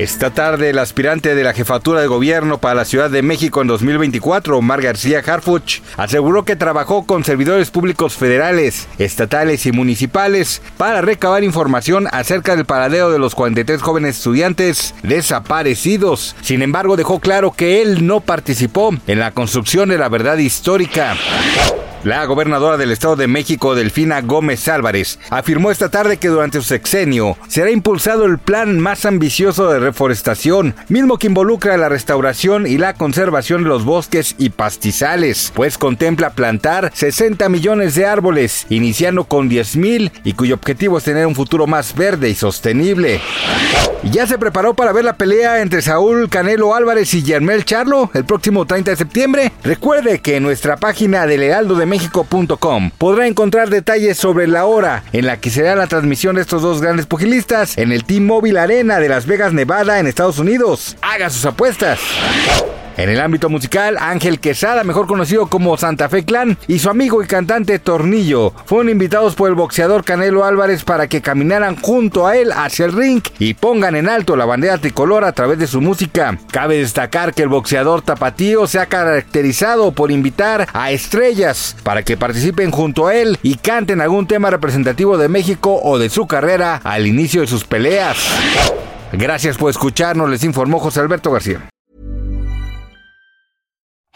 Esta tarde, el aspirante de la jefatura de gobierno para la Ciudad de México en 2024, Omar García Harfuch, aseguró que trabajó con servidores públicos federales, estatales y municipales para recabar información acerca del paradero de los 43 jóvenes estudiantes desaparecidos. Sin embargo, dejó claro que él no participó en la construcción de la verdad histórica. La gobernadora del Estado de México, Delfina Gómez Álvarez, afirmó esta tarde que durante su sexenio será impulsado el plan más ambicioso de reforestación, mismo que involucra la restauración y la conservación de los bosques y pastizales, pues contempla plantar 60 millones de árboles, iniciando con 10 mil y cuyo objetivo es tener un futuro más verde y sostenible. Ya se preparó para ver la pelea entre Saúl Canelo Álvarez y Yermel Charlo el próximo 30 de septiembre. Recuerde que en nuestra página del Heraldo de México.com podrá encontrar detalles sobre la hora en la que será la transmisión de estos dos grandes pugilistas en el T-Mobile Arena de Las Vegas, Nevada, en Estados Unidos. Haga sus apuestas. En el ámbito musical, Ángel Quesada, mejor conocido como Santa Fe Clan, y su amigo y cantante Tornillo fueron invitados por el boxeador Canelo Álvarez para que caminaran junto a él hacia el ring y pongan en alto la bandera tricolor a través de su música. Cabe destacar que el boxeador tapatío se ha caracterizado por invitar a estrellas para que participen junto a él y canten algún tema representativo de México o de su carrera al inicio de sus peleas. Gracias por escucharnos, les informó José Alberto García.